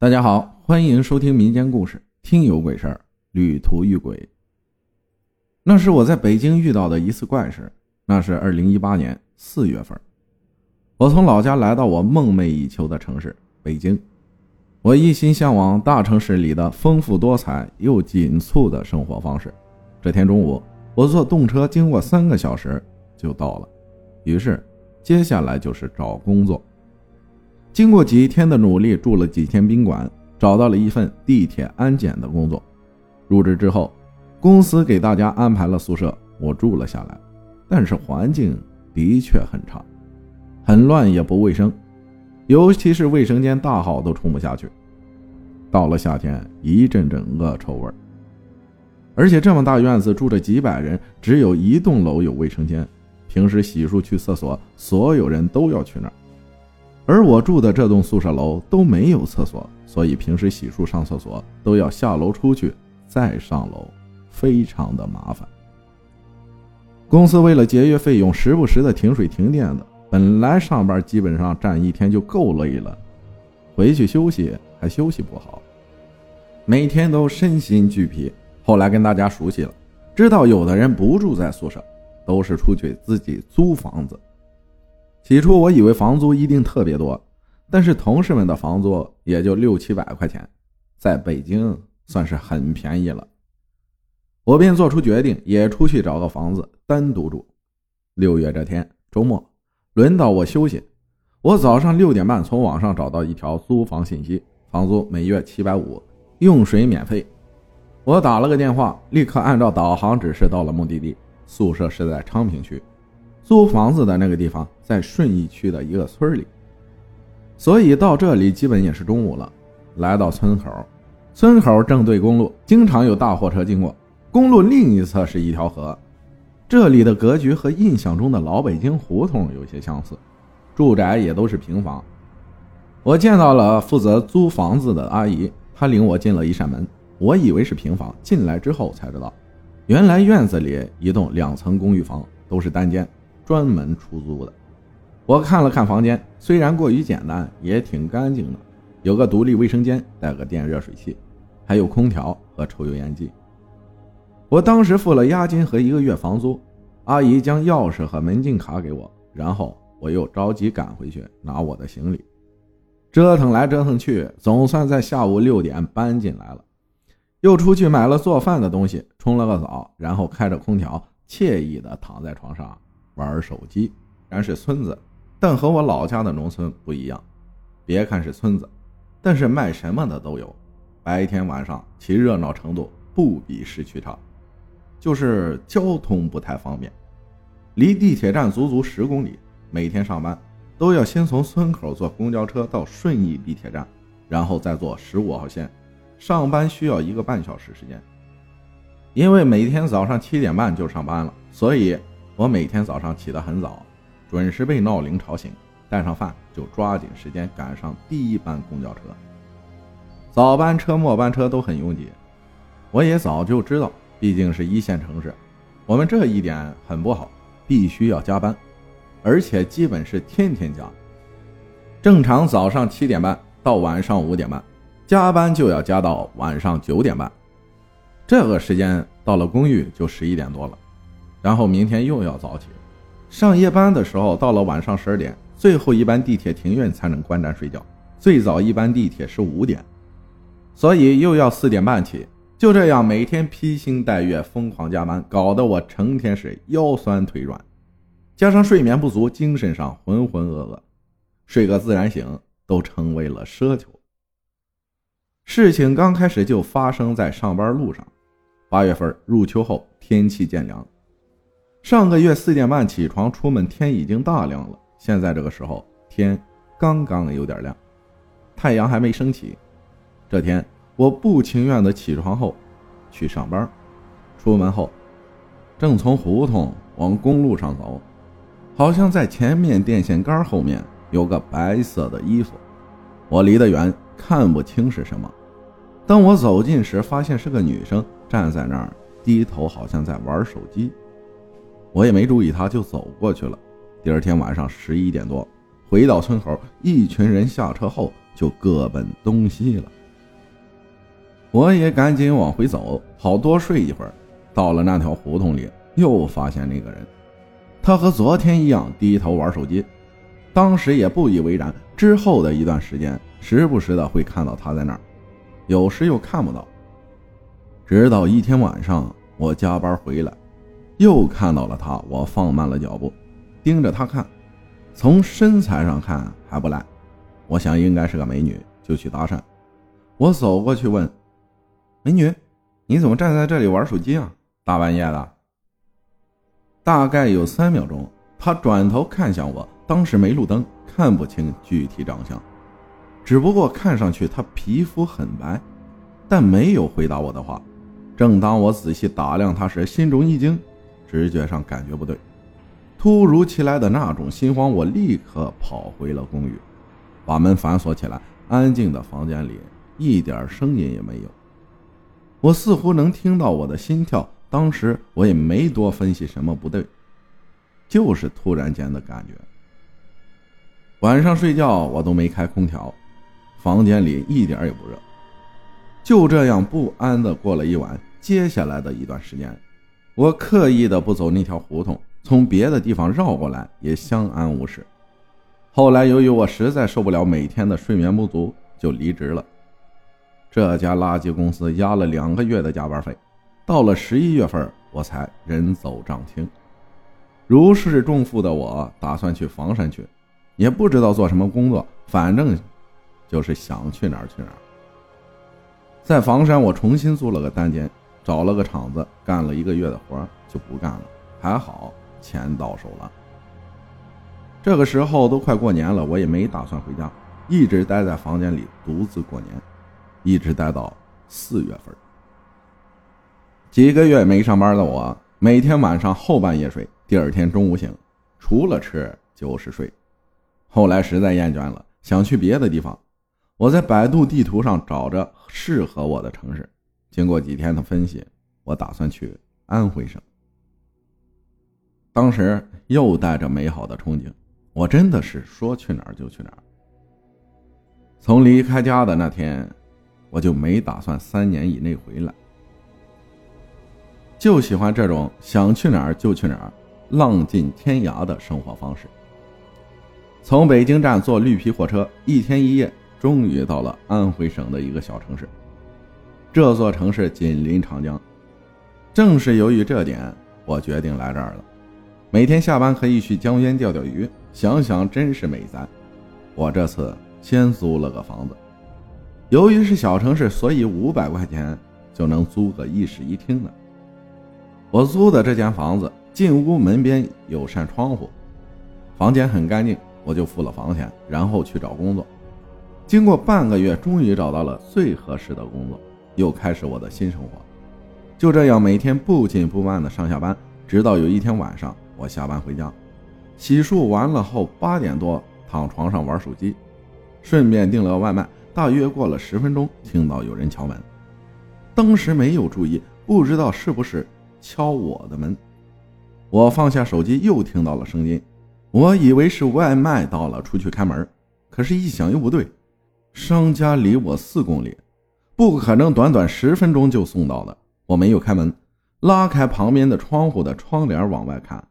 大家好，欢迎收听民间故事《听有鬼事儿》，旅途遇鬼。那是我在北京遇到的一次怪事。那是二零一八年四月份，我从老家来到我梦寐以求的城市北京。我一心向往大城市里的丰富多彩又紧促的生活方式。这天中午，我坐动车经过三个小时就到了。于是，接下来就是找工作。经过几天的努力，住了几天宾馆，找到了一份地铁安检的工作。入职之后，公司给大家安排了宿舍，我住了下来。但是环境的确很差，很乱也不卫生，尤其是卫生间大号都冲不下去。到了夏天，一阵阵恶臭味而且这么大院子住着几百人，只有一栋楼有卫生间，平时洗漱去厕所，所有人都要去那儿。而我住的这栋宿舍楼都没有厕所，所以平时洗漱上厕所都要下楼出去再上楼，非常的麻烦。公司为了节约费用，时不时的停水停电的。本来上班基本上站一天就够累了，回去休息还休息不好，每天都身心俱疲。后来跟大家熟悉了，知道有的人不住在宿舍，都是出去自己租房子。起初我以为房租一定特别多，但是同事们的房租也就六七百块钱，在北京算是很便宜了。我便做出决定，也出去找个房子单独住。六月这天周末，轮到我休息。我早上六点半从网上找到一条租房信息，房租每月七百五，用水免费。我打了个电话，立刻按照导航指示到了目的地。宿舍是在昌平区，租房子的那个地方在顺义区的一个村里，所以到这里基本也是中午了。来到村口，村口正对公路，经常有大货车经过。公路另一侧是一条河，这里的格局和印象中的老北京胡同有些相似，住宅也都是平房。我见到了负责租房子的阿姨，她领我进了一扇门，我以为是平房，进来之后才知道，原来院子里一栋两层公寓房，都是单间，专门出租的。我看了看房间，虽然过于简单，也挺干净的，有个独立卫生间，带个电热水器，还有空调和抽油烟机。我当时付了押金和一个月房租，阿姨将钥匙和门禁卡给我，然后我又着急赶回去拿我的行李，折腾来折腾去，总算在下午六点搬进来了。又出去买了做饭的东西，冲了个澡，然后开着空调，惬意的躺在床上玩手机。然是村子，但和我老家的农村不一样。别看是村子，但是卖什么的都有，白天晚上其热闹程度不比市区差。就是交通不太方便，离地铁站足足十公里。每天上班都要先从村口坐公交车到顺义地铁站，然后再坐十五号线。上班需要一个半小时时间。因为每天早上七点半就上班了，所以我每天早上起得很早，准时被闹铃吵醒，带上饭就抓紧时间赶上第一班公交车。早班车、末班车都很拥挤，我也早就知道。毕竟是一线城市，我们这一点很不好，必须要加班，而且基本是天天加。正常早上七点半到晚上五点半，加班就要加到晚上九点半。这个时间到了公寓就十一点多了，然后明天又要早起。上夜班的时候到了晚上十二点，最后一班地铁停运才能关站睡觉。最早一班地铁是五点，所以又要四点半起。就这样，每天披星戴月，疯狂加班，搞得我成天是腰酸腿软，加上睡眠不足，精神上浑浑噩噩，睡个自然醒都成为了奢求。事情刚开始就发生在上班路上。八月份入秋后，天气渐凉。上个月四点半起床出门，天已经大亮了。现在这个时候，天刚刚有点亮，太阳还没升起。这天。我不情愿的起床后，去上班。出门后，正从胡同往公路上走，好像在前面电线杆后面有个白色的衣服。我离得远，看不清是什么。当我走近时，发现是个女生站在那儿，低头，好像在玩手机。我也没注意他，就走过去了。第二天晚上十一点多，回到村口，一群人下车后。就各奔东西了。我也赶紧往回走，好多睡一会儿。到了那条胡同里，又发现那个人，他和昨天一样低头玩手机。当时也不以为然，之后的一段时间，时不时的会看到他在那儿，有时又看不到。直到一天晚上，我加班回来，又看到了他。我放慢了脚步，盯着他看。从身材上看还不赖，我想应该是个美女，就去搭讪。我走过去问：“美女，你怎么站在这里玩手机啊？大半夜的。”大概有三秒钟，他转头看向我。当时没路灯，看不清具体长相，只不过看上去他皮肤很白，但没有回答我的话。正当我仔细打量他时，心中一惊，直觉上感觉不对。突如其来的那种心慌，我立刻跑回了公寓，把门反锁起来。安静的房间里一点声音也没有，我似乎能听到我的心跳。当时我也没多分析什么不对，就是突然间的感觉。晚上睡觉我都没开空调，房间里一点也不热。就这样不安的过了一晚。接下来的一段时间，我刻意的不走那条胡同，从别的地方绕过来，也相安无事。后来由于我实在受不了每天的睡眠不足，就离职了。这家垃圾公司压了两个月的加班费，到了十一月份我才人走账清。如释重负的我打算去房山去。也不知道做什么工作，反正就是想去哪儿去哪儿。在房山，我重新租了个单间，找了个厂子，干了一个月的活就不干了。还好钱到手了。这个时候都快过年了，我也没打算回家，一直待在房间里独自过年，一直待到四月份。几个月没上班的我，每天晚上后半夜睡，第二天中午醒，除了吃就是睡。后来实在厌倦了，想去别的地方。我在百度地图上找着适合我的城市。经过几天的分析，我打算去安徽省。当时又带着美好的憧憬，我真的是说去哪儿就去哪儿。从离开家的那天，我就没打算三年以内回来，就喜欢这种想去哪儿就去哪儿、浪迹天涯的生活方式。从北京站坐绿皮火车，一天一夜，终于到了安徽省的一个小城市。这座城市紧邻长江，正是由于这点，我决定来这儿了。每天下班可以去江边钓钓鱼，想想真是美哉。我这次先租了个房子，由于是小城市，所以五百块钱就能租个一室一厅的。我租的这间房子，进屋门边有扇窗户，房间很干净。我就付了房钱，然后去找工作。经过半个月，终于找到了最合适的工作，又开始我的新生活。就这样，每天不紧不慢的上下班，直到有一天晚上，我下班回家，洗漱完了后，八点多躺床上玩手机，顺便订了外卖。大约过了十分钟，听到有人敲门，当时没有注意，不知道是不是敲我的门。我放下手机，又听到了声音。我以为是外卖到了，出去开门，可是，一想又不对，商家离我四公里，不可能短短十分钟就送到的。我没有开门，拉开旁边的窗户的窗帘往外看，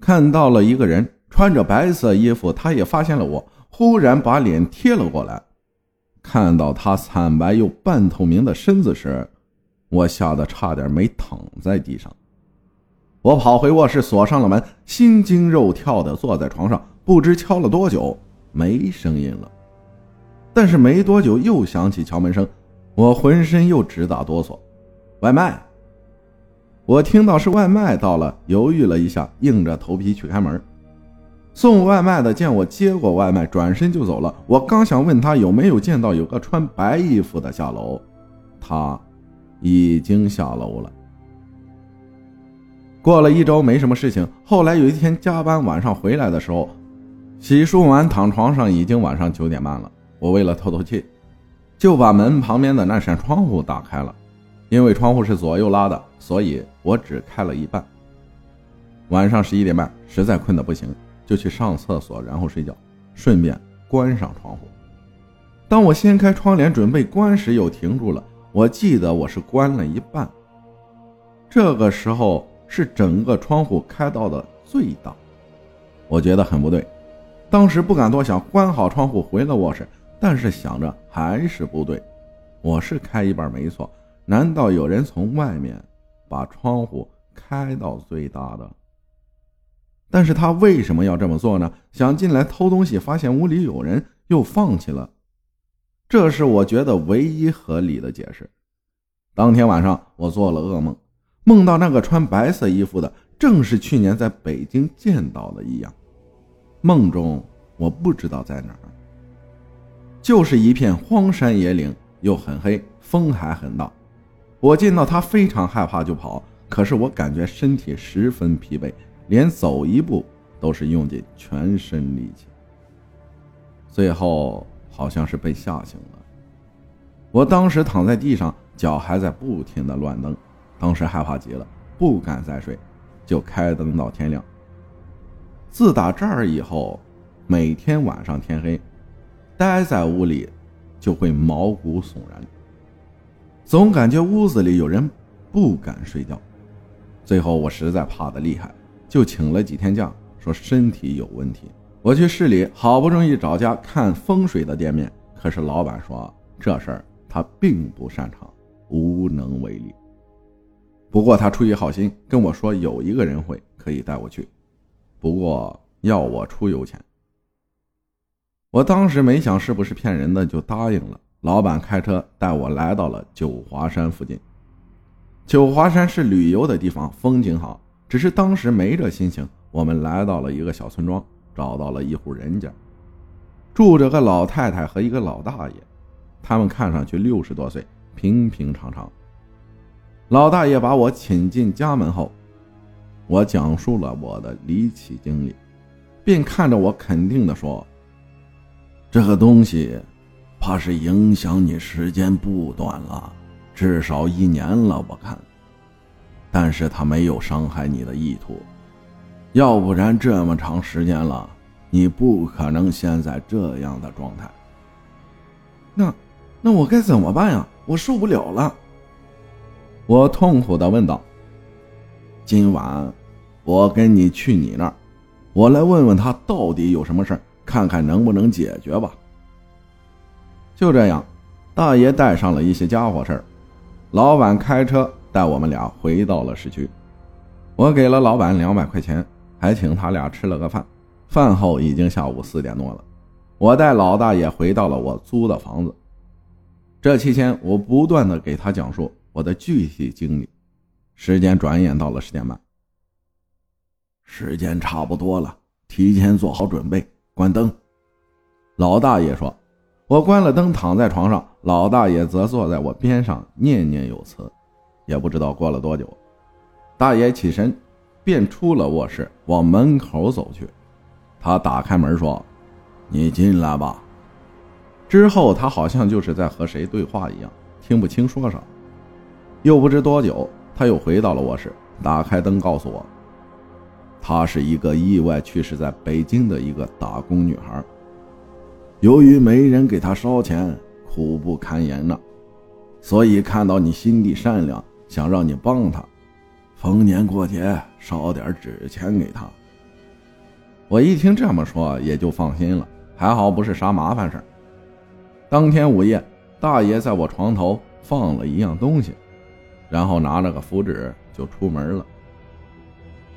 看到了一个人穿着白色衣服，他也发现了我，忽然把脸贴了过来。看到他惨白又半透明的身子时，我吓得差点没躺在地上。我跑回卧室，锁上了门，心惊肉跳的坐在床上，不知敲了多久，没声音了。但是没多久又响起敲门声，我浑身又直打哆嗦。外卖，我听到是外卖到了，犹豫了一下，硬着头皮去开门。送外卖的见我接过外卖，转身就走了。我刚想问他有没有见到有个穿白衣服的下楼，他已经下楼了。过了一周没什么事情，后来有一天加班晚上回来的时候，洗漱完躺床上已经晚上九点半了。我为了透透气，就把门旁边的那扇窗户打开了，因为窗户是左右拉的，所以我只开了一半。晚上十一点半，实在困得不行，就去上厕所，然后睡觉，顺便关上窗户。当我掀开窗帘准备关时，又停住了。我记得我是关了一半。这个时候是整个窗户开到的最大，我觉得很不对。当时不敢多想，关好窗户回了卧室。但是想着还是不对，我是开一半没错，难道有人从外面把窗户开到最大的？但是他为什么要这么做呢？想进来偷东西，发现屋里有人，又放弃了。这是我觉得唯一合理的解释。当天晚上，我做了噩梦，梦到那个穿白色衣服的，正是去年在北京见到的一样。梦中我不知道在哪儿，就是一片荒山野岭，又很黑，风还很大。我见到他非常害怕，就跑。可是我感觉身体十分疲惫，连走一步都是用尽全身力气。最后。好像是被吓醒了。我当时躺在地上，脚还在不停的乱蹬，当时害怕极了，不敢再睡，就开灯到天亮。自打这儿以后，每天晚上天黑，待在屋里就会毛骨悚然，总感觉屋子里有人，不敢睡觉。最后我实在怕的厉害，就请了几天假，说身体有问题。我去市里，好不容易找家看风水的店面，可是老板说这事儿他并不擅长，无能为力。不过他出于好心跟我说有一个人会，可以带我去，不过要我出油钱。我当时没想是不是骗人的，就答应了。老板开车带我来到了九华山附近。九华山是旅游的地方，风景好，只是当时没这心情。我们来到了一个小村庄。找到了一户人家，住着个老太太和一个老大爷，他们看上去六十多岁，平平常常。老大爷把我请进家门后，我讲述了我的离奇经历，并看着我肯定的说：“这个东西，怕是影响你时间不短了，至少一年了，我看。但是他没有伤害你的意图。”要不然这么长时间了，你不可能现在这样的状态。那，那我该怎么办呀？我受不了了。我痛苦的问道。今晚，我跟你去你那儿，我来问问他到底有什么事儿看看能不能解决吧。就这样，大爷带上了一些家伙事儿，老板开车带我们俩回到了市区，我给了老板两百块钱。还请他俩吃了个饭，饭后已经下午四点多了。我带老大爷回到了我租的房子。这期间，我不断的给他讲述我的具体经历。时间转眼到了十点半，时间差不多了，提前做好准备，关灯。老大爷说：“我关了灯，躺在床上。”老大爷则坐在我边上，念念有词。也不知道过了多久，大爷起身。便出了卧室，往门口走去。他打开门说：“你进来吧。”之后他好像就是在和谁对话一样，听不清说啥。又不知多久，他又回到了卧室，打开灯告诉我：“她是一个意外去世在北京的一个打工女孩，由于没人给她烧钱，苦不堪言呢，所以看到你心地善良，想让你帮她。”逢年过节烧点纸钱给她。我一听这么说，也就放心了，还好不是啥麻烦事当天午夜，大爷在我床头放了一样东西，然后拿了个符纸就出门了。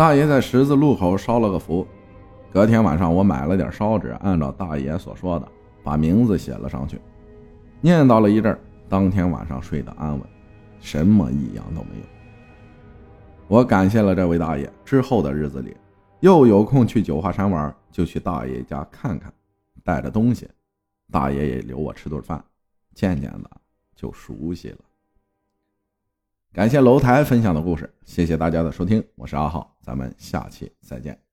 大爷在十字路口烧了个符，隔天晚上我买了点烧纸，按照大爷所说的，把名字写了上去，念叨了一阵，当天晚上睡得安稳，什么异样都没有。我感谢了这位大爷。之后的日子里，又有空去九华山玩，就去大爷家看看，带着东西，大爷也留我吃顿饭，渐渐的就熟悉了。感谢楼台分享的故事，谢谢大家的收听，我是阿浩，咱们下期再见。